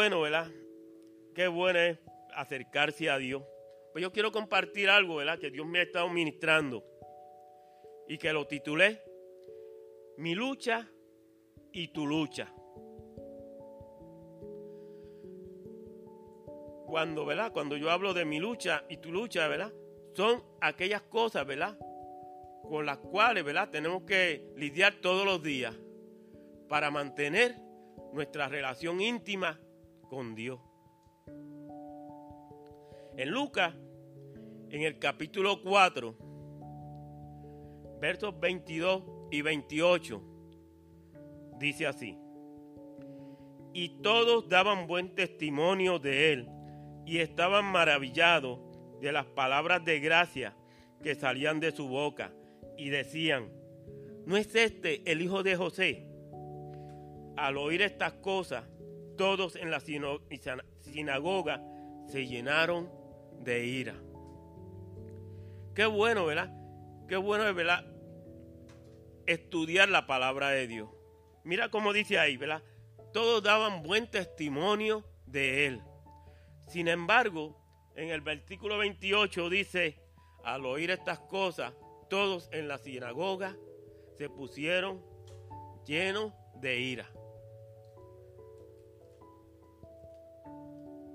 bueno, ¿verdad? Qué bueno es acercarse a Dios. Pues yo quiero compartir algo, ¿verdad? Que Dios me ha estado ministrando y que lo titulé Mi lucha y tu lucha. Cuando, ¿verdad? Cuando yo hablo de mi lucha y tu lucha, ¿verdad? Son aquellas cosas, ¿verdad? Con las cuales, ¿verdad? Tenemos que lidiar todos los días para mantener nuestra relación íntima con Dios. En Lucas, en el capítulo 4, versos 22 y 28, dice así, y todos daban buen testimonio de él y estaban maravillados de las palabras de gracia que salían de su boca y decían, ¿no es este el hijo de José? Al oír estas cosas, todos en la sinagoga se llenaron de ira. Qué bueno, ¿verdad? Qué bueno es, ¿verdad? Estudiar la palabra de Dios. Mira cómo dice ahí, ¿verdad? Todos daban buen testimonio de él. Sin embargo, en el versículo 28 dice, al oír estas cosas, todos en la sinagoga se pusieron llenos de ira.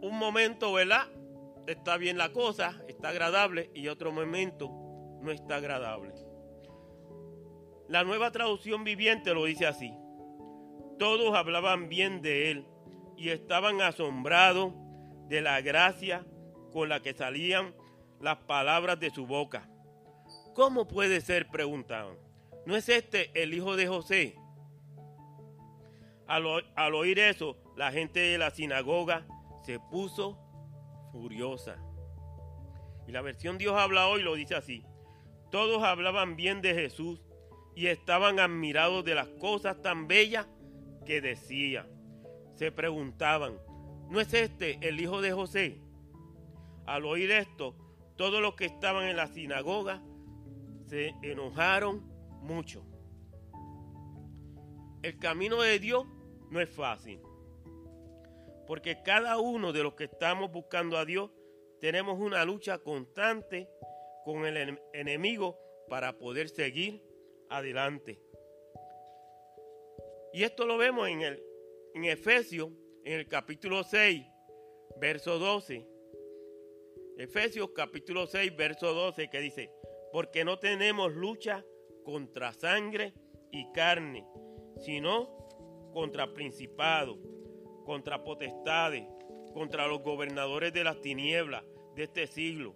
Un momento, ¿verdad? está bien la cosa, está agradable y otro momento no está agradable. La nueva traducción viviente lo dice así. Todos hablaban bien de él y estaban asombrados de la gracia con la que salían las palabras de su boca. ¿Cómo puede ser? preguntaban. ¿No es este el hijo de José? Al, al oír eso, la gente de la sinagoga se puso furiosa. Y la versión Dios habla hoy lo dice así. Todos hablaban bien de Jesús y estaban admirados de las cosas tan bellas que decía. Se preguntaban, ¿no es este el hijo de José? Al oír esto, todos los que estaban en la sinagoga se enojaron mucho. El camino de Dios no es fácil. Porque cada uno de los que estamos buscando a Dios tenemos una lucha constante con el enemigo para poder seguir adelante. Y esto lo vemos en, el, en Efesios, en el capítulo 6, verso 12. Efesios capítulo 6, verso 12, que dice, porque no tenemos lucha contra sangre y carne, sino contra principados contra potestades, contra los gobernadores de las tinieblas de este siglo,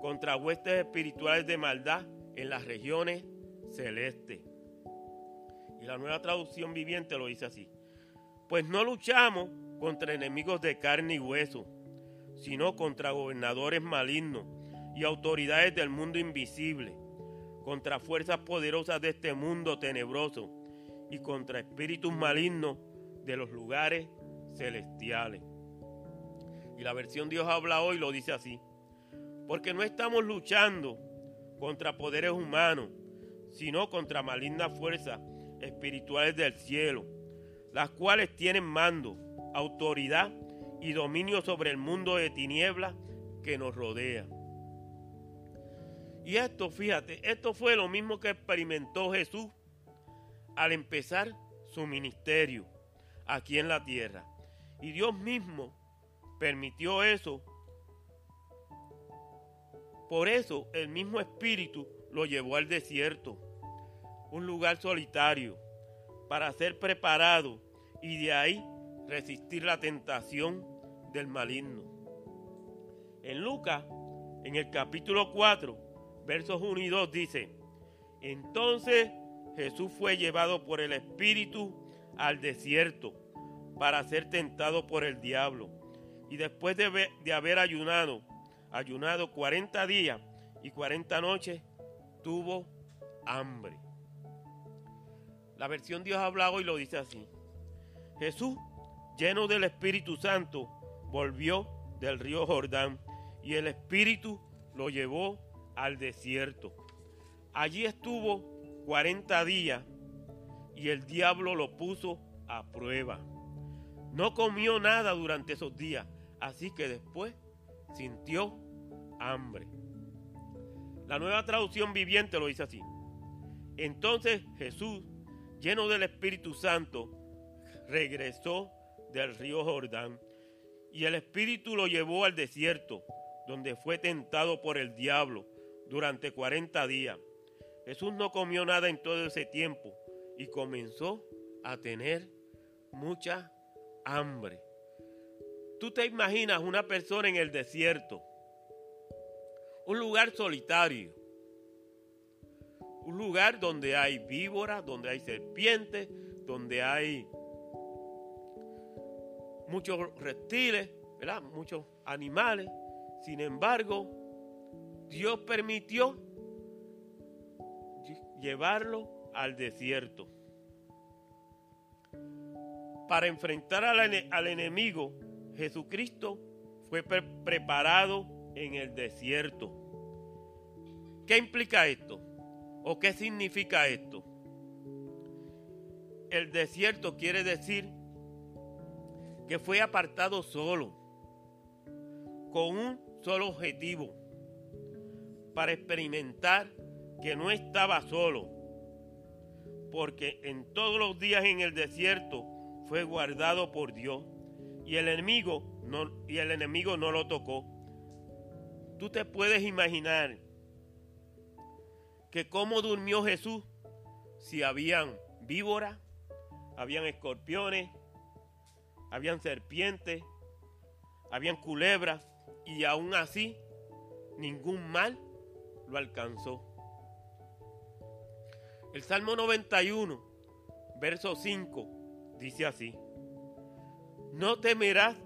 contra huestes espirituales de maldad en las regiones celestes. Y la nueva traducción viviente lo dice así. Pues no luchamos contra enemigos de carne y hueso, sino contra gobernadores malignos y autoridades del mundo invisible, contra fuerzas poderosas de este mundo tenebroso y contra espíritus malignos de los lugares celestiales. Y la versión Dios habla hoy lo dice así. Porque no estamos luchando contra poderes humanos, sino contra malignas fuerzas espirituales del cielo, las cuales tienen mando, autoridad y dominio sobre el mundo de tinieblas que nos rodea. Y esto, fíjate, esto fue lo mismo que experimentó Jesús al empezar su ministerio aquí en la tierra. Y Dios mismo permitió eso. Por eso el mismo Espíritu lo llevó al desierto, un lugar solitario, para ser preparado y de ahí resistir la tentación del maligno. En Lucas, en el capítulo 4, versos 1 y 2 dice, entonces Jesús fue llevado por el Espíritu al desierto para ser tentado por el diablo. Y después de, haber ayunado, ayunado 40 días y 40 noches, tuvo hambre. La versión Dios habla hoy lo dice así. Jesús, lleno del Espíritu Santo, volvió del río Jordán y el Espíritu lo llevó al desierto. Allí estuvo 40 días y el diablo lo puso a prueba No comió nada durante esos días, así que después sintió hambre. La nueva traducción viviente lo dice así. Entonces Jesús, lleno del Espíritu Santo, regresó del río Jordán y el Espíritu lo llevó al desierto, donde fue tentado por el diablo durante 40 días. Jesús no comió nada en todo ese tiempo y comenzó a tener mucha hambre. Tú te imaginas una persona en el desierto, un lugar solitario, un lugar donde hay víboras, donde hay serpientes, donde hay muchos reptiles, ¿verdad? muchos animales. Sin embargo, Dios permitió llevarlo al desierto. Para enfrentar al, enemigo, Jesucristo fue preparado en el desierto. ¿Qué implica esto? ¿O qué significa esto? El desierto quiere decir que fue apartado solo, con un solo objetivo, para experimentar que no estaba solo, porque en todos los días en el desierto fue guardado por Dios y el enemigo no, y el enemigo no lo tocó. Tú te puedes imaginar que cómo durmió Jesús si habían víboras, habían escorpiones, habían serpientes, habían culebras y aún así ningún mal lo alcanzó. El Salmo 91, verso 5, dice así, no temerás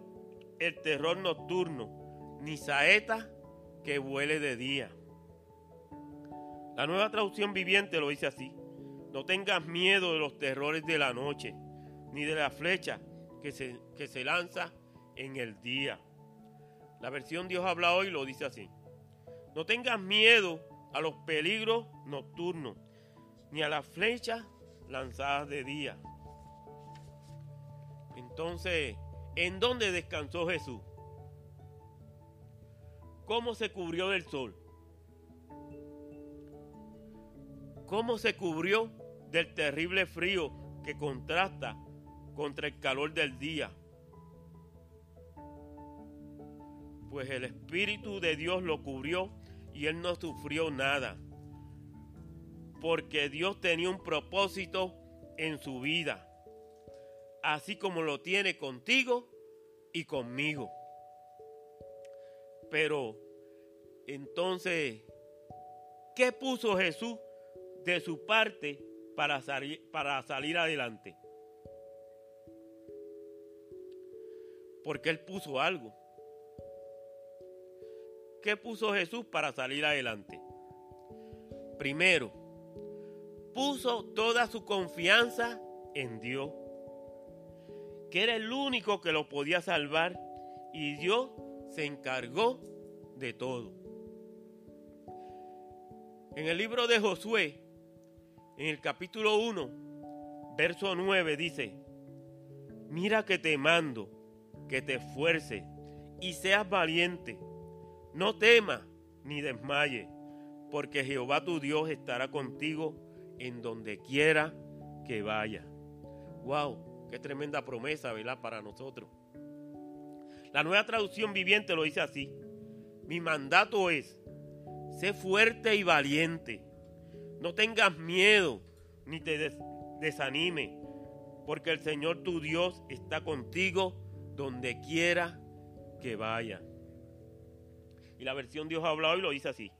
el terror nocturno, ni saeta que vuele de día. La nueva traducción viviente lo dice así, no tengas miedo de los terrores de la noche, ni de la flecha que se, que se lanza en el día. La versión Dios habla hoy lo dice así, no tengas miedo a los peligros nocturnos, ni a las flechas lanzadas de día. Entonces, ¿en dónde descansó Jesús? ¿Cómo se cubrió del sol? ¿Cómo se cubrió del terrible frío que contrasta contra el calor del día? Pues el Espíritu de Dios lo cubrió y él no sufrió nada porque Dios tenía un propósito en su vida, así como lo tiene contigo y conmigo. Pero entonces, ¿qué puso Jesús de su parte para salir, para salir adelante? Porque Él puso algo. ¿Qué puso Jesús para salir adelante? Primero, puso toda su confianza en Dios, que era el único que lo podía salvar y Dios se encargó de todo. En el libro de Josué, en el capítulo 1, verso 9 dice, mira que te mando, que te esfuerces y seas valiente, no temas ni desmayes, porque Jehová tu Dios estará contigo en donde quiera que vaya. ¡Wow! ¡Qué tremenda promesa, ¿verdad? Para nosotros. La nueva traducción viviente lo dice así. Mi mandato es, sé fuerte y valiente. No tengas miedo ni te desanime, porque el Señor tu Dios está contigo donde quiera que vaya. Y la versión Dios ha hablado y lo dice así.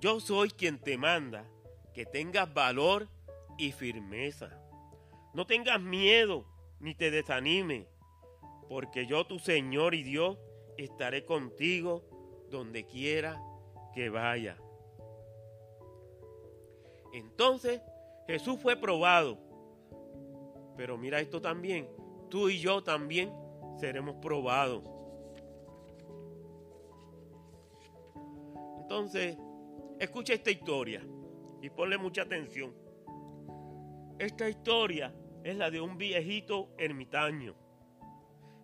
Yo soy quien te manda que tengas valor y firmeza. No tengas miedo ni te desanime, porque yo, tu Señor y Dios, estaré contigo donde quiera que vaya. Entonces Jesús fue probado. Pero mira esto también, tú y yo también seremos probados. Entonces, escucha esta historia y ponle mucha atención. Esta historia es la de un viejito ermitaño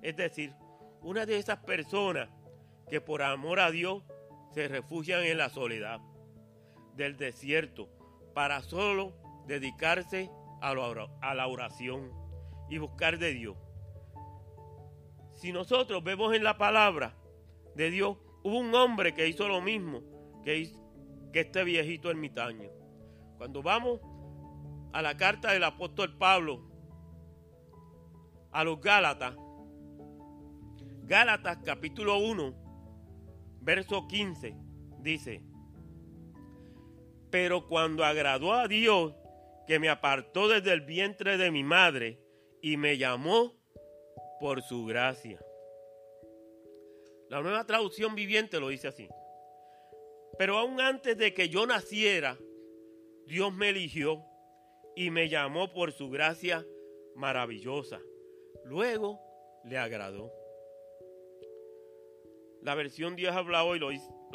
Es decir, una de esas personas que por amor a Dios se refugian en la soledad del desierto para solo dedicarse a la oración y buscar de Dios. Si nosotros vemos en la palabra de Dios, hubo un hombre que hizo lo mismo que, que este viejito ermitaño. Cuando vamos a la carta del apóstol Pablo a los Gálatas, Gálatas capítulo 1, verso 15, dice, pero cuando agradó a Dios, que me apartó desde el vientre de mi madre y me llamó por su gracia. La nueva traducción viviente lo dice así. Pero aún antes de que yo naciera, Dios me eligió y me llamó por su gracia maravillosa. Luego le agradó. La versión Dios habla hoy lo,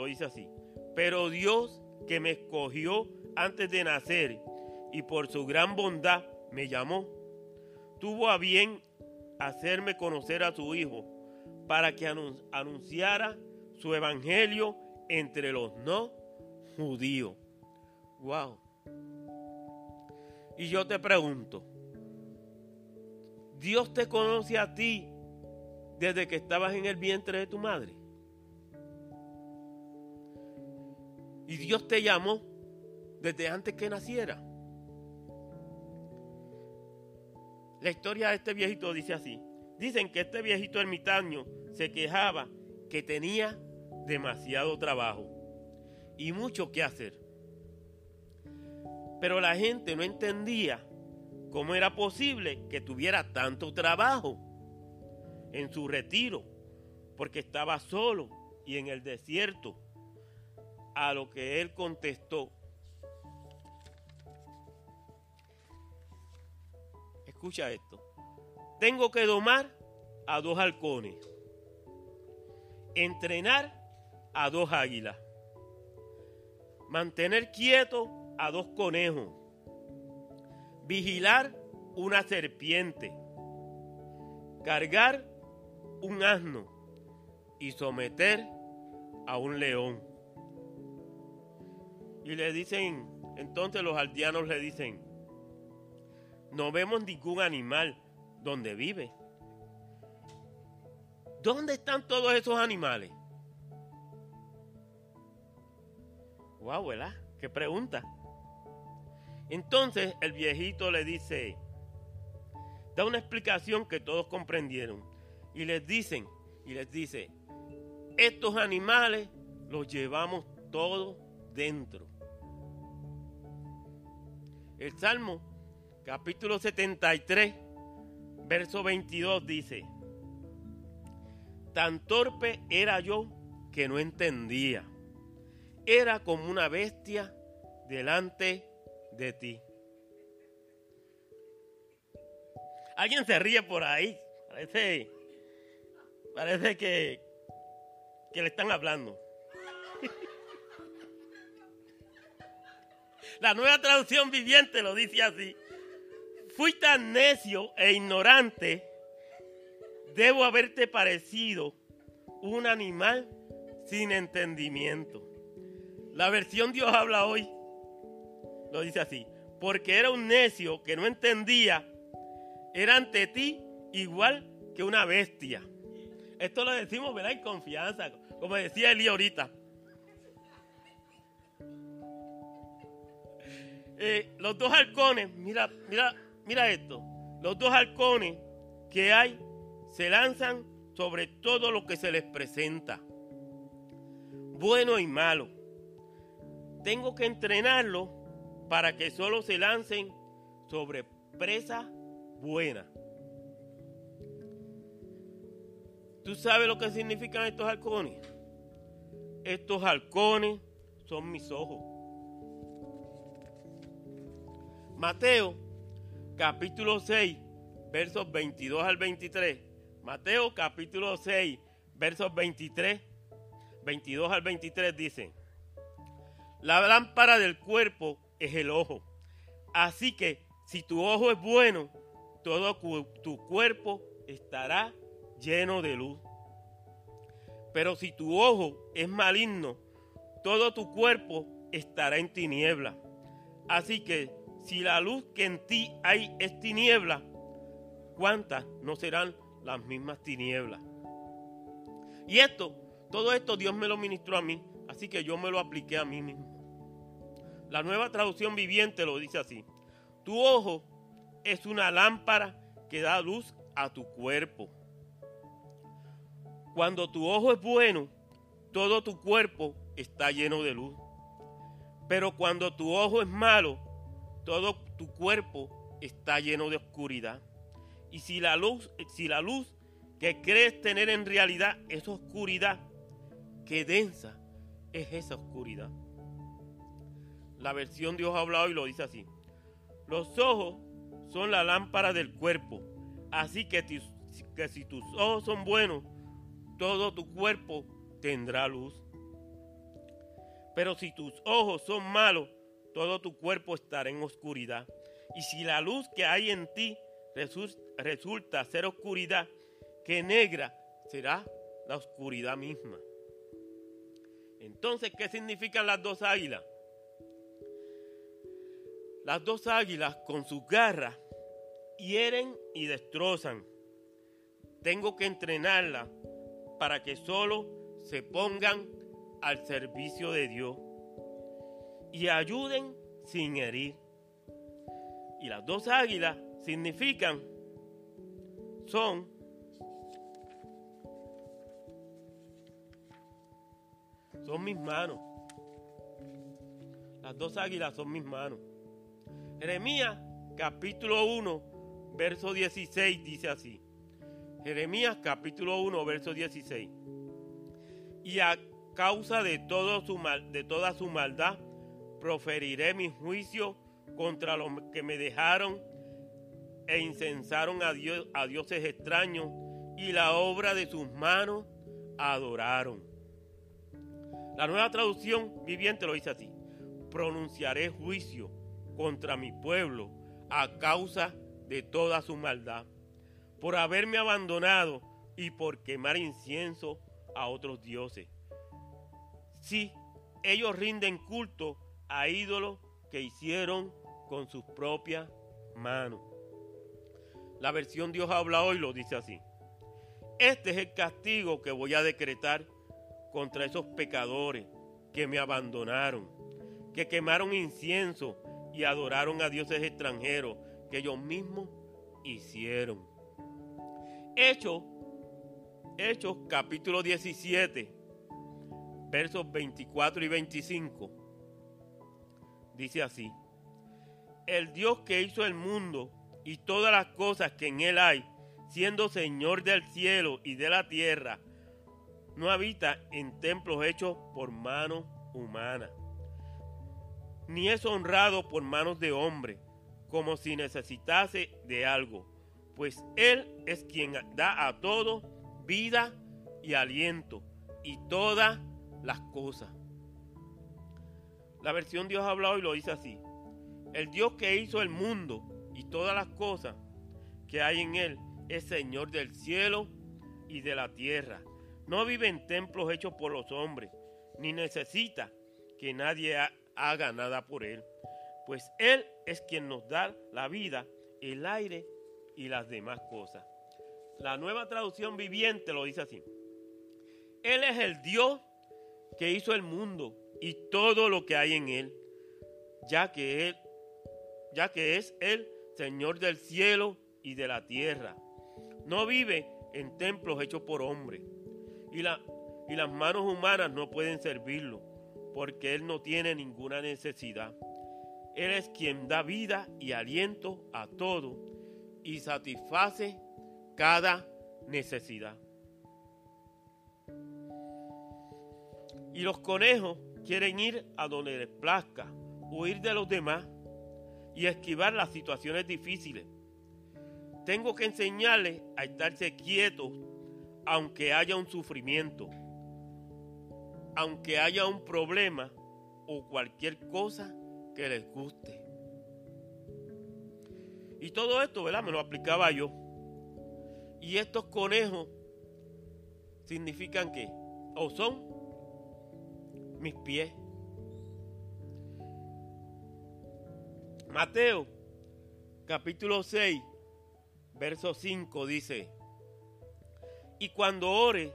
dice así. Pero Dios que me escogió antes de nacer y por su gran bondad me llamó, tuvo a bien hacerme conocer a su Hijo para que anunciara su evangelio entre los no judíos. Wow. Y yo te pregunto, ¿Dios te conoce a ti desde que estabas en el vientre de tu madre? Y Dios te llamó desde antes que naciera. La historia de este viejito dice así. Dicen que este viejito ermitaño se quejaba que tenía demasiado trabajo y mucho que hacer. Pero la gente no entendía cómo era posible que tuviera tanto trabajo en su retiro, porque estaba solo y en el desierto. A lo que él contestó, escucha esto, tengo que domar a dos halcones, entrenar a dos águilas, mantener quieto a dos conejos, vigilar una serpiente, cargar un asno y someter a un león. Y le dicen, entonces los aldeanos le dicen, no vemos ningún animal donde vive. ¿Dónde están todos esos animales? Wow, ¿verdad? ¿Qué pregunta? Entonces el viejito le dice, da una explicación que todos comprendieron. Y les dicen, y les dice, estos animales los llevamos todos dentro. El Salmo capítulo 73, verso 22 dice, tan torpe era yo que no entendía. Era como una bestia delante de ti. Alguien se ríe por ahí. Parece, parece que, que le están hablando. La nueva traducción viviente lo dice así fui tan necio e ignorante, debo haberte parecido un animal sin entendimiento. La versión Dios habla hoy lo dice así, porque era un necio que no entendía, era ante ti igual que una bestia. Esto lo decimos, ¿verdad? En confianza, como decía Eli ahorita. Eh, los dos halcones, mira, mira mira esto, los dos halcones que hay se lanzan sobre todo lo que se les presenta, bueno y malo. Tengo que entrenarlo para que solo se lancen sobre presa buena. ¿Tú sabes lo que significan estos halcones? Estos halcones son mis ojos. Mateo capítulo 6, versos 22 al 23. Mateo capítulo 6, versos 23, 22 al 23 dice, la lámpara del cuerpo es el ojo. Así que si tu ojo es bueno, todo tu cuerpo estará lleno de luz. Pero si tu ojo es maligno, todo tu cuerpo estará en tiniebla. Así que si la luz que en ti hay es tiniebla, ¿cuántas no serán las mismas tinieblas? Y esto, todo esto Dios me lo ministró a mí, así que yo me lo apliqué a mí mismo. La nueva traducción viviente lo dice así. Tu ojo es una lámpara que da luz a tu cuerpo. Cuando tu ojo es bueno, todo tu cuerpo está lleno de luz. Pero cuando tu ojo es malo, todo tu cuerpo está lleno de oscuridad. Y si la luz, si la luz que crees tener en realidad es oscuridad, qué densa es esa oscuridad. La versión Dios ha hablado y lo dice así. Los ojos son la lámpara del cuerpo. Así que, que si tus ojos son buenos, todo tu cuerpo tendrá luz. Pero si tus ojos son malos, todo tu cuerpo estará en oscuridad. Y si la luz que hay en ti resulta ser oscuridad, que negra será la oscuridad misma. Entonces, ¿qué significan las dos águilas? Las dos águilas con sus garras hieren y destrozan. Tengo que entrenarlas para que solo se pongan al servicio de Dios y ayuden sin herir. Y las dos águilas significan, son son mis manos. Las dos águilas son mis manos. Jeremías capítulo 1, verso 16 dice así. Jeremías capítulo 1, verso 16. Y a causa de, todo su mal, de toda su maldad, proferiré mi juicio contra los que me dejaron e incensaron a, Dios, a dioses extraños y la obra de sus manos adoraron. La nueva traducción viviente lo dice así. Pronunciaré juicio contra mi pueblo a causa de toda su maldad, por haberme abandonado y por quemar incienso a otros dioses. Sí, ellos rinden culto a ídolos que hicieron con sus propias manos. La versión Dios habla hoy lo dice así. Este es el castigo que voy a decretar contra esos pecadores que me abandonaron, que quemaron incienso y adoraron a dioses extranjeros que ellos mismos hicieron. Hechos, Hechos capítulo 17, versos 24 y 25, dice así, el Dios que hizo el mundo y todas las cosas que en él hay, siendo Señor del cielo y de la tierra, no habita en templos hechos por manos humanas, ni es honrado por manos de hombre, como si necesitase de algo, pues Él es quien da a todo vida y aliento y todas las cosas. La versión Dios ha hablado y lo dice así. El Dios que hizo el mundo y todas las cosas que hay en él es Señor del cielo y de la tierra no vive en templos hechos por los hombres, ni necesita que nadie haga nada por él, pues Él es quien nos da la vida, el aire y las demás cosas. La nueva traducción viviente lo dice así. Él es el Dios que hizo el mundo y todo lo que hay en él, ya que él ya que es el Señor del cielo y de la tierra. No vive en templos hechos por hombres y, y las manos humanas no pueden servirlo, porque Él no tiene ninguna necesidad. Él es quien da vida y aliento a todo y satisface cada necesidad. Y los conejos quieren ir a donde les plazca, huir de los demás y esquivar las situaciones difíciles. Tengo que enseñarles a estarse quietos aunque haya un sufrimiento, aunque haya un problema o cualquier cosa que les guste. Y todo esto, ¿verdad? Me lo aplicaba yo. Y estos conejos significan que o son mis pies. Mateo capítulo 6, verso 5 dice, y cuando ore,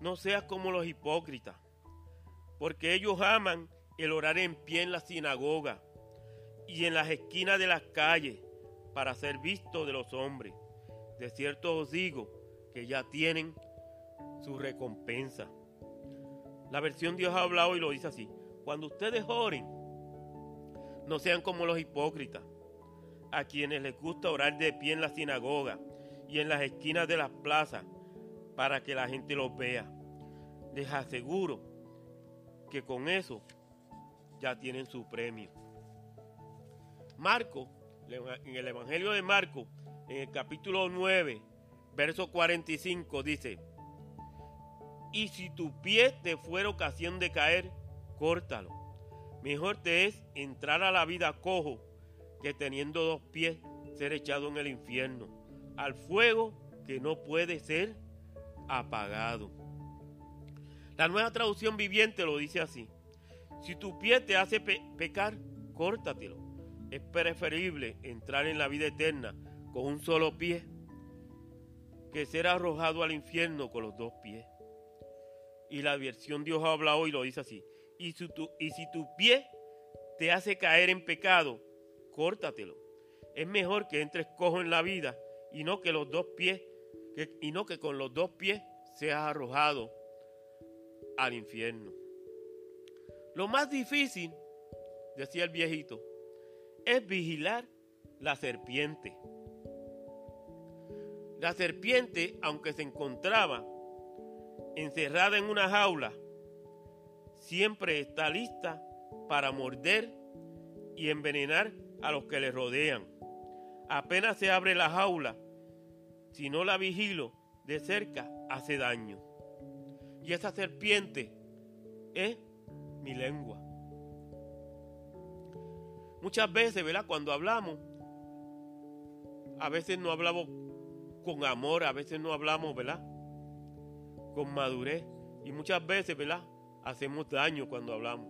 no seas como los hipócritas, porque ellos aman el orar en pie en la sinagoga y en las esquinas de las calles para ser visto de los hombres. De cierto os digo que ya tienen su recompensa. La versión Dios ha hablado y lo dice así. Cuando ustedes oren, no sean como los hipócritas, a quienes les gusta orar de pie en la sinagoga y en las esquinas de las plazas para que la gente los vea. Les aseguro con eso ya tienen su premio. Marco, en el Evangelio de Marco, en el capítulo 9, verso 45, dice, y si tu pie te fuera ocasión de caer, córtalo. Mejor te es entrar a la vida cojo que teniendo dos pies ser echado en el infierno, al fuego que no puede ser apagado. La nueva traducción viviente lo dice así. Si tu pie te hace pecar, córtatelo. Es preferible entrar en la vida eterna con un solo pie que ser arrojado al infierno con los dos pies. Y la versión Dios ha hablado y lo dice así. Y si, tu, y si tu pie te hace caer en pecado, córtatelo. Es mejor que entres cojo en la vida y no que los dos pies, y no que con los dos pies seas arrojado al infierno. Lo más difícil, decía el viejito, es vigilar la serpiente. La serpiente, aunque se encontraba encerrada en una jaula, siempre está lista para morder y envenenar a los que le rodean. Apenas se abre la jaula, si no la vigilo de cerca, hace daño. Y esa serpiente es mi lengua. Muchas veces, ¿verdad? Cuando hablamos, a veces no hablamos con amor, a veces no hablamos, ¿verdad? Con madurez. Y muchas veces, ¿verdad? Hacemos daño cuando hablamos.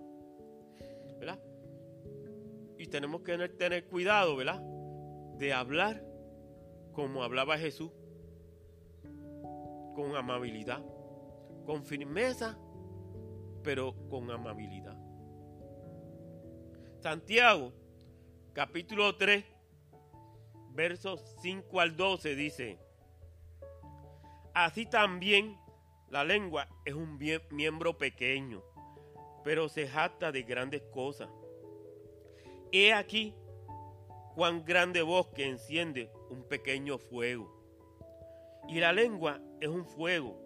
¿Verdad? Y tenemos que tener cuidado, ¿verdad? De hablar como hablaba Jesús. Con amabilidad. Con firmeza pero con amabilidad. Santiago, capítulo 3, versos 5 al 12 dice, Así también la lengua es un miembro pequeño, pero se jacta de grandes cosas. He aquí cuán grande bosque enciende un pequeño fuego. Y la lengua es un fuego,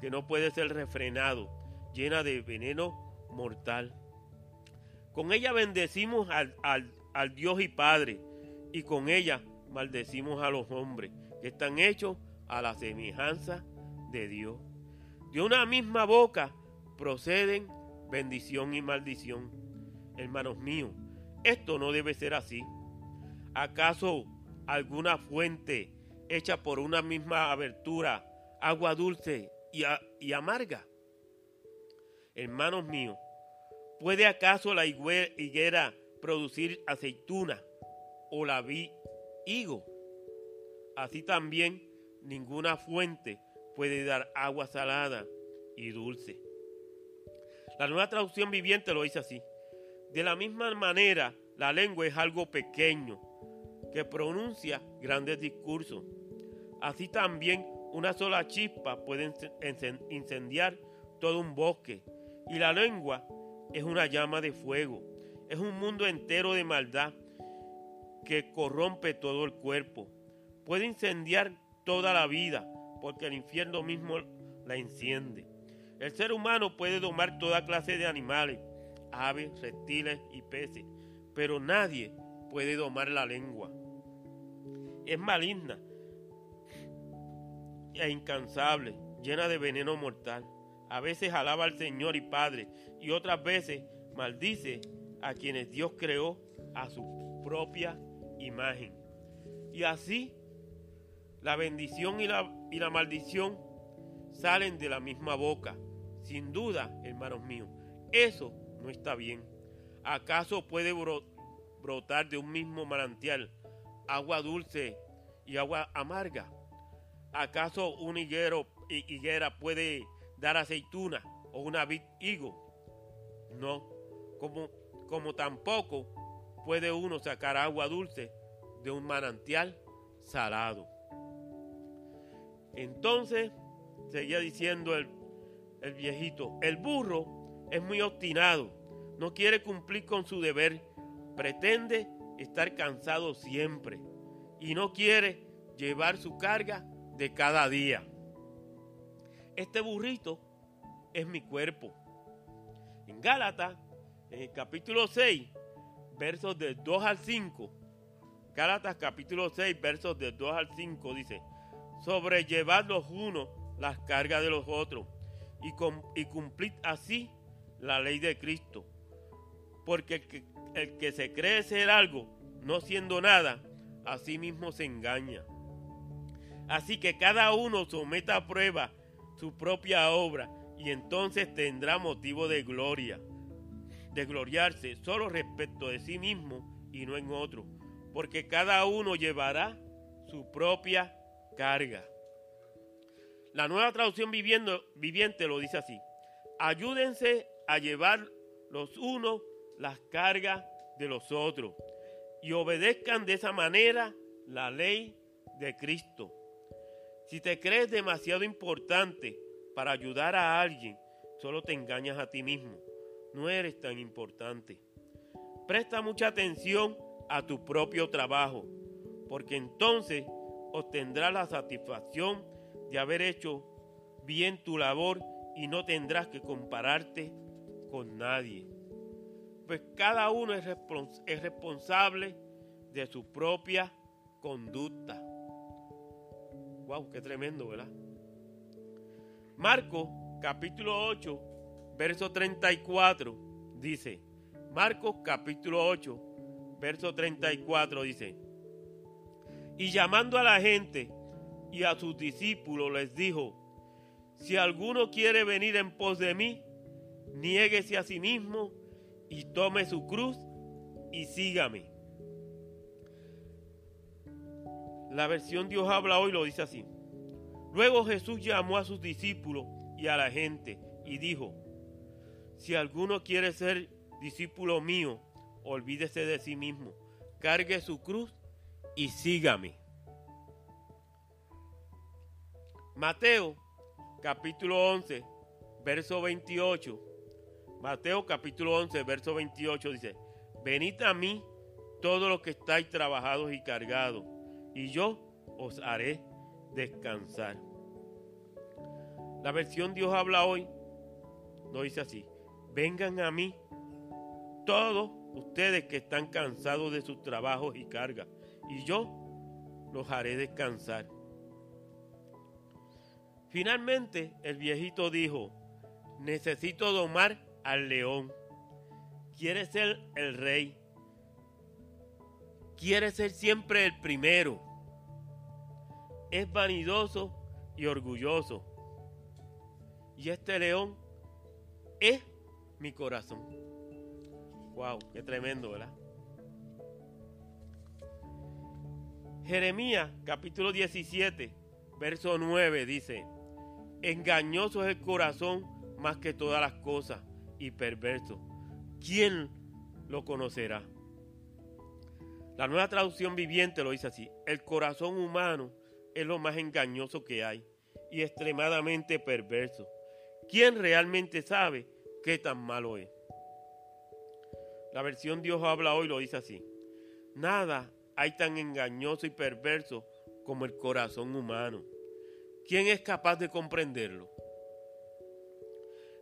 que no puede ser refrenado llena de veneno mortal. Con ella bendecimos al, al, Dios y Padre, y con ella maldecimos a los hombres, que están hechos a la semejanza de Dios. De una misma boca proceden bendición y maldición. Hermanos míos, esto no debe ser así. ¿Acaso alguna fuente hecha por una misma abertura, agua dulce y, amarga? Hermanos míos, ¿puede acaso la higuera producir aceituna o la vi higo? Así también ninguna fuente puede dar agua salada y dulce. La nueva traducción viviente lo dice así. De la misma manera, la lengua es algo pequeño que pronuncia grandes discursos. Así también una sola chispa puede incendiar todo un bosque y la lengua es una llama de fuego. Es un mundo entero de maldad que corrompe todo el cuerpo. Puede incendiar toda la vida porque el infierno mismo la enciende. El ser humano puede domar toda clase de animales, aves, reptiles y peces, pero nadie puede domar la lengua. Es maligna e incansable, llena de veneno mortal. A veces alaba al Señor y Padre y otras veces maldice a quienes Dios creó a su propia imagen. Y así la bendición y la, y la maldición salen de la misma boca. Sin duda, hermanos míos, eso no está bien. ¿Acaso puede brotar de un mismo manantial agua dulce y agua amarga? ¿Acaso un higuero, higuera puede dar aceituna o una vid higo? No, como, como tampoco puede uno sacar agua dulce de un manantial salado. Entonces seguía diciendo el, el viejito, el burro es muy obstinado, no quiere cumplir con su deber, pretende estar cansado siempre y no quiere llevar su carga de cada día. Este burrito es mi cuerpo. En Gálatas, en el capítulo 6, versos de 2 al 5, Gálatas capítulo 6, versos de 2 al 5 dice, sobrellevad los unos las cargas de los otros y, y cumplid así la ley de Cristo. Porque el que, el que se cree ser algo, no siendo nada, a sí mismo se engaña. Así que cada uno someta a prueba su propia obra y entonces tendrá motivo de gloria, de gloriarse solo respecto de sí mismo y no en otro, porque cada uno llevará su propia carga. La nueva traducción viviendo, viviente lo dice así. Ayúdense a llevar los unos las cargas de los otros y obedezcan de esa manera la ley de Cristo. Si te crees demasiado importante para ayudar a alguien, solo te engañas a ti mismo. No eres tan importante. Presta mucha atención a tu propio trabajo, porque entonces obtendrás la satisfacción de haber hecho bien tu labor y no tendrás que compararte con nadie. Pues cada uno es, es responsable de su propia conducta. Wow, qué tremendo, ¿verdad? Marcos capítulo 8, verso 34 dice, Marcos capítulo 8, verso 34 dice, y llamando a la gente y a sus discípulos les dijo, si alguno quiere venir en pos de mí, niéguese a sí mismo y tome su cruz y sígame. La versión Dios habla hoy lo dice así. Luego Jesús llamó a sus discípulos y a la gente y dijo, si alguno quiere ser discípulo mío, olvídese de sí mismo, cargue su cruz y sígame. Mateo capítulo 11, verso 28. Mateo capítulo 11, verso 28 dice, venid a mí todos los que estáis trabajados y cargados, y yo os haré descansar. La versión Dios habla hoy no dice así, vengan a mí todos ustedes que están cansados de sus trabajos y cargas, y yo los haré descansar. Finalmente el viejito dijo, necesito domar al león. Quiere ser el rey. Quiere ser siempre el primero. Es vanidoso y orgulloso. Y este león es mi corazón. Wow, qué tremendo, ¿verdad? Jeremías capítulo 17, verso 9 dice, engañoso es el corazón más que todas las cosas y perverso. ¿Quién lo conocerá? La nueva traducción viviente lo dice así. El corazón humano es lo más engañoso que hay y extremadamente perverso. ¿Quién realmente sabe qué tan malo es? La versión Dios habla hoy lo dice así. Nada hay tan engañoso y perverso como el corazón humano. ¿Quién es capaz de comprenderlo?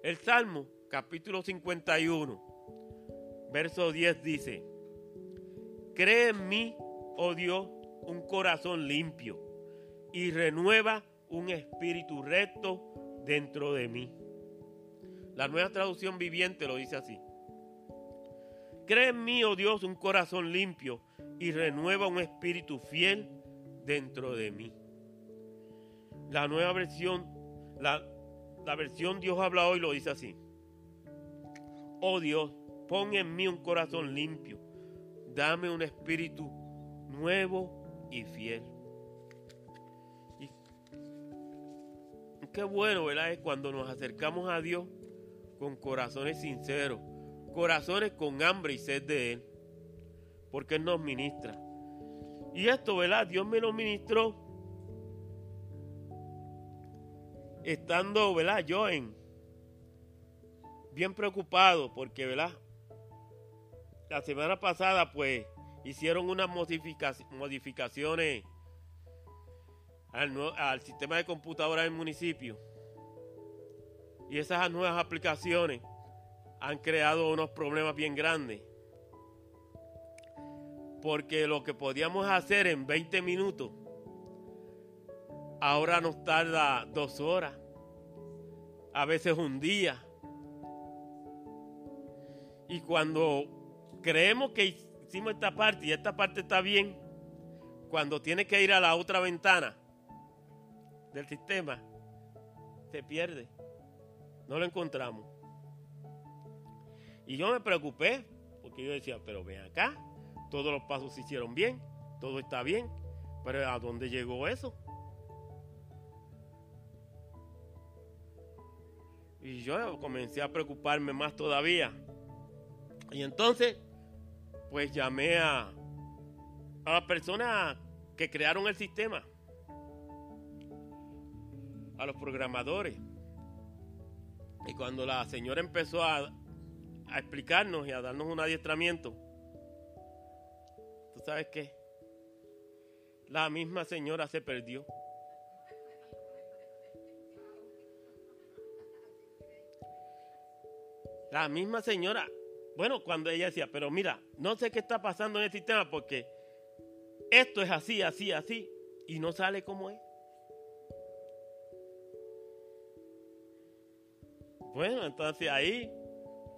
El Salmo, capítulo 51, verso 10 dice, Cree en mí, oh Dios, un corazón limpio y renueva un espíritu recto dentro de mí. La nueva traducción viviente lo dice así. Cree en mí, oh Dios, un corazón limpio y renueva un espíritu fiel dentro de mí. La nueva versión, la, la versión Dios habla hoy lo dice así. Oh Dios, pon en mí un corazón limpio. Dame un espíritu nuevo y fiel. Y qué bueno, ¿verdad? Es cuando nos acercamos a Dios con corazones sinceros, corazones con hambre y sed de Él, porque Él nos ministra. Y esto, ¿verdad? Dios me lo ministró estando, ¿verdad? Yo en bien preocupado porque, ¿verdad? La semana pasada, pues, hicieron unas modificaciones al, sistema de computadora del municipio y esas nuevas aplicaciones han creado unos problemas bien grandes. Porque lo que podíamos hacer en 20 minutos, ahora nos tarda dos horas, a veces un día. Y cuando creemos que hicimos esta parte y esta parte está bien, cuando tiene que ir a la otra ventana del sistema, se pierde no lo encontramos. Y yo me preocupé, porque yo decía, pero ven acá, todos los pasos se hicieron bien, todo está bien, pero ¿a dónde llegó eso? Y yo comencé a preocuparme más todavía. Y entonces, pues llamé a, a las personas que crearon el sistema, a los programadores. Y cuando la señora empezó a, explicarnos y a darnos un adiestramiento, ¿tú sabes qué? La misma señora se perdió. La misma señora, bueno, cuando ella decía, pero mira, no sé qué está pasando en el sistema porque esto es así, así, así, y no sale como es. Bueno, entonces ahí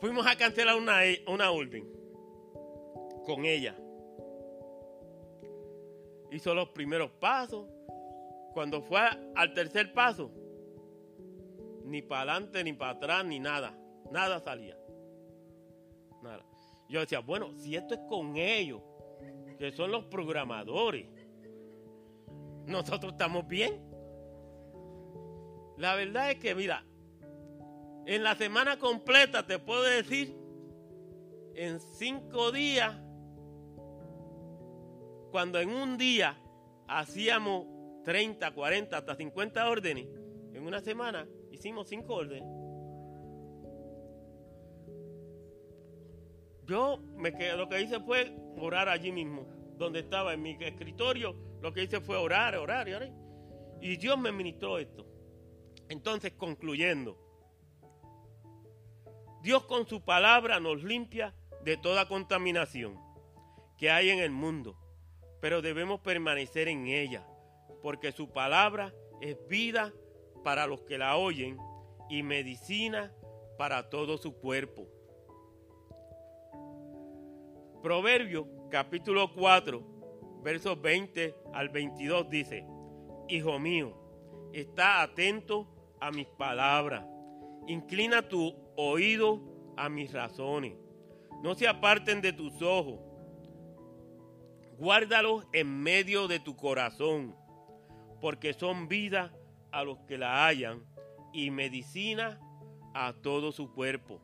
fuimos a cancelar una, una orden con ella. Hizo los primeros pasos. Cuando fue al tercer paso, ni para adelante, ni para atrás, ni nada. Nada salía. Yo decía, bueno, si esto es con ellos, que son los programadores, nosotros estamos bien. La verdad es que, mira, en la semana completa te puedo decir, en cinco días, cuando en un día hacíamos 30, 40, hasta 50 órdenes, en una semana hicimos cinco órdenes. Yo me quedé, lo que hice fue orar allí mismo, donde estaba en mi escritorio. Lo que hice fue orar, orar y orar. Y Dios me ministró esto. Entonces, concluyendo, Dios con su palabra nos limpia de toda contaminación que hay en el mundo, pero debemos permanecer en ella, porque su palabra es vida para los que la oyen y medicina para todo su cuerpo. Proverbio capítulo 4, versos 20 al 22 dice, Hijo mío, está atento a mis palabras, inclina tu oído a mis razones. No se aparten de tus ojos. Guárdalos en medio de tu corazón, porque son vida a los que la hallan y medicina a todo su cuerpo.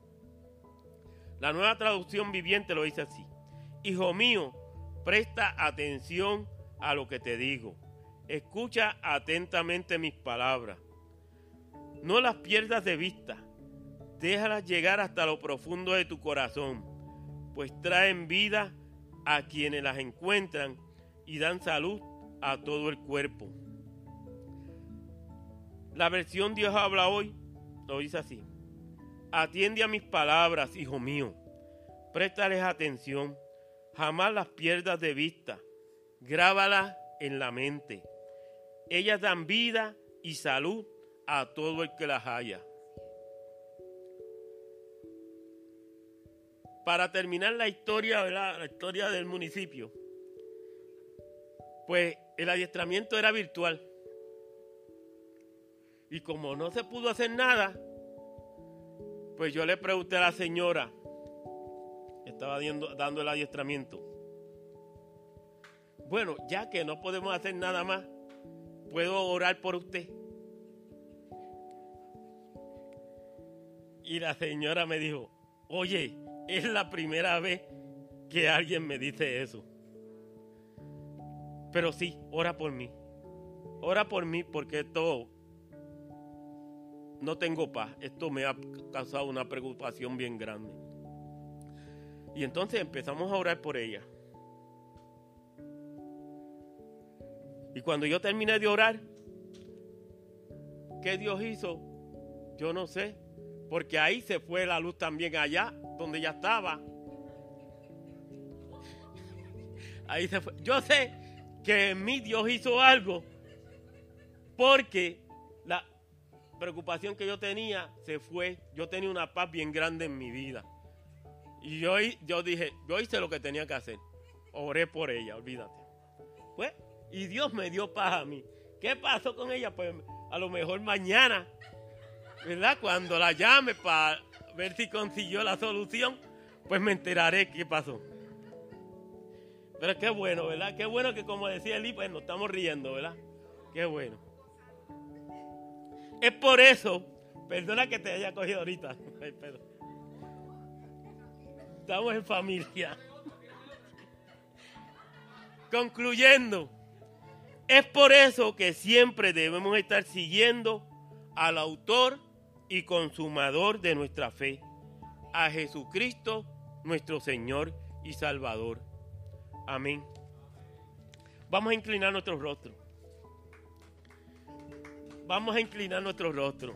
La nueva traducción viviente lo dice así. Hijo mío, presta atención a lo que te digo. Escucha atentamente mis palabras. No las pierdas de vista déjalas llegar hasta lo profundo de tu corazón, pues traen vida a quienes las encuentran y dan salud a todo el cuerpo. La versión Dios habla hoy lo dice así. Atiende a mis palabras, hijo mío. Préstales atención. Jamás las pierdas de vista. Grábalas en la mente. Ellas dan vida y salud a todo el que las haya. Para terminar la historia, la historia del municipio, pues el adiestramiento era virtual. Y como no se pudo hacer nada, pues yo le pregunté a la señora, estaba dando el adiestramiento, bueno, ya que no podemos hacer nada más, ¿puedo orar por usted? Y la señora me dijo, oye, es la primera vez que alguien me dice eso. Pero sí, ora por mí. Ora por mí porque esto no tengo paz. Esto me ha causado una preocupación bien grande. Y entonces empezamos a orar por ella. Y cuando yo terminé de orar, ¿qué Dios hizo? Yo no sé. Porque ahí se fue la luz también allá, donde ya estaba. Ahí se fue. Yo sé que en mí Dios hizo algo. Porque la preocupación que yo tenía se fue. Yo tenía una paz bien grande en mi vida. Y yo, yo dije, yo hice lo que tenía que hacer. Oré por ella, olvídate. Pues y Dios me dio paz a mí. ¿Qué pasó con ella? Pues a lo mejor mañana, ¿verdad? Cuando la llame para ver si consiguió la solución, pues me enteraré qué pasó. Pero qué bueno, ¿verdad? Qué bueno que como decía Eli, pues nos estamos riendo, ¿verdad? Qué bueno. Es por eso, perdona que te haya cogido ahorita. Estamos en familia. Concluyendo, es por eso que siempre debemos estar siguiendo al autor y consumador de nuestra fe, a Jesucristo nuestro Señor y Salvador. Amén. Vamos a inclinar nuestro rostro. Vamos a inclinar nuestro rostro.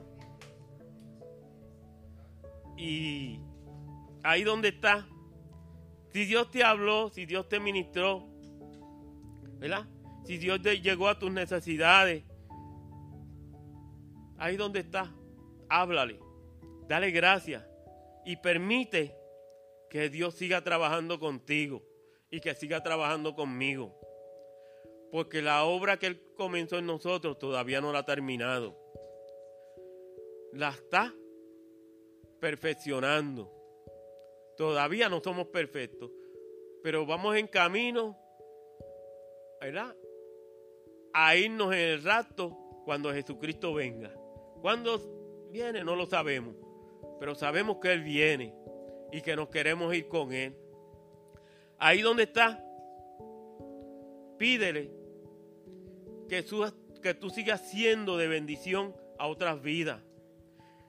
Y ahí donde está, si Dios te habló, si Dios te ministró, ¿verdad? si Dios llegó a tus necesidades, ahí donde está, háblale, dale gracias y permite que Dios siga trabajando contigo y que siga trabajando conmigo. Porque la obra que Él comenzó en nosotros todavía no la ha terminado. La está perfeccionando. Todavía no somos perfectos, pero vamos en camino, ¿verdad? a irnos en el rato cuando Jesucristo venga. Cuando viene no lo sabemos, pero sabemos que Él viene y que nos queremos ir con Él. Ahí donde está, pídele que, que tú sigas siendo de bendición a otras vidas.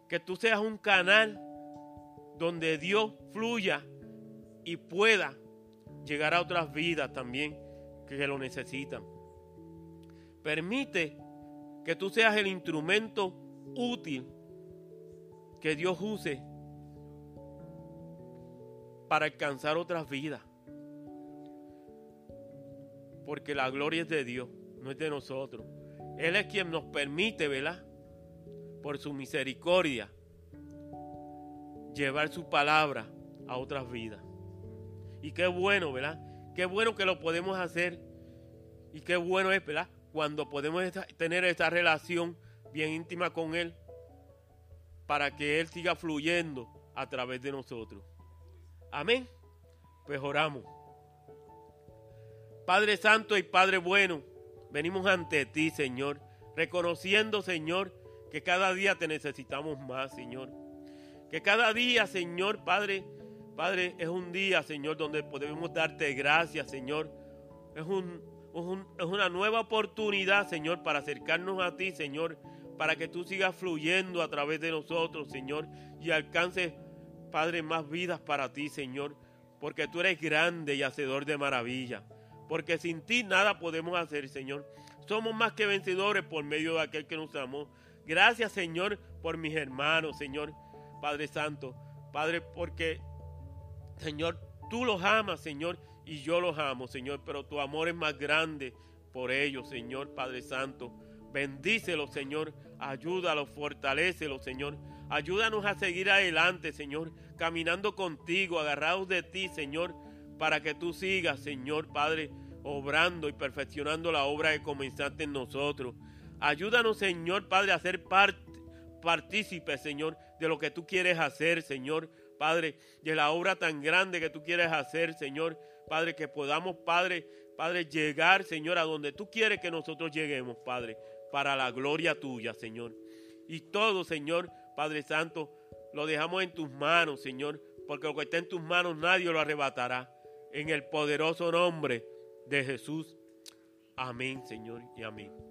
Que tú seas un canal donde Dios fluya y pueda llegar a otras vidas también que lo necesitan. Permite que tú seas el instrumento útil que Dios use para alcanzar otras vidas. Porque la gloria es de Dios, no es de nosotros. Él es quien nos permite, ¿verdad? Por su misericordia, llevar su palabra a otras vidas. Y qué bueno, ¿verdad? Qué bueno que lo podemos hacer. Y qué bueno es, ¿verdad? cuando podemos tener esa relación bien íntima con Él para que Él siga fluyendo a través de nosotros. Amén. Pues oramos. Padre Santo y Padre Bueno, venimos ante ti, Señor, reconociendo, Señor, que cada día te necesitamos más, Señor. Que cada día, Señor, Padre, Padre, es un día, Señor, donde podemos darte gracias, Señor. Es un, es una nueva oportunidad, Señor, para acercarnos a ti, Señor, para que tú sigas fluyendo a través de nosotros, Señor, y alcances, Padre, más vidas para ti, Señor, porque tú eres grande y hacedor de maravilla, porque sin ti nada podemos hacer, Señor. Somos más que vencedores por medio de aquel que nos amó. Gracias, Señor, por mis hermanos, Señor, Padre Santo. Padre, porque, Señor, tú los amas, Señor, y yo los amo, Señor, pero tu amor es más grande por ellos, Señor, Padre Santo. Bendícelos, Señor. Ayúdalos, fortalécelos, Señor. Ayúdanos a seguir adelante, Señor, caminando contigo, agarrados de ti, Señor, para que tú sigas, Señor, Padre, obrando y perfeccionando la obra que comenzaste en nosotros. Ayúdanos, Señor, Padre, a ser parte partícipes, Señor, de lo que tú quieres hacer, Señor, Padre, de la obra tan grande que tú quieres hacer, Señor, Padre, que podamos, Padre, Padre, llegar, Señor, a donde tú quieres que nosotros lleguemos, Padre, para la gloria tuya, Señor. Y todo, Señor, Padre Santo, lo dejamos en tus manos, Señor, porque lo que está en tus manos nadie lo arrebatará. En el poderoso nombre de Jesús. Amén, Señor, y amén.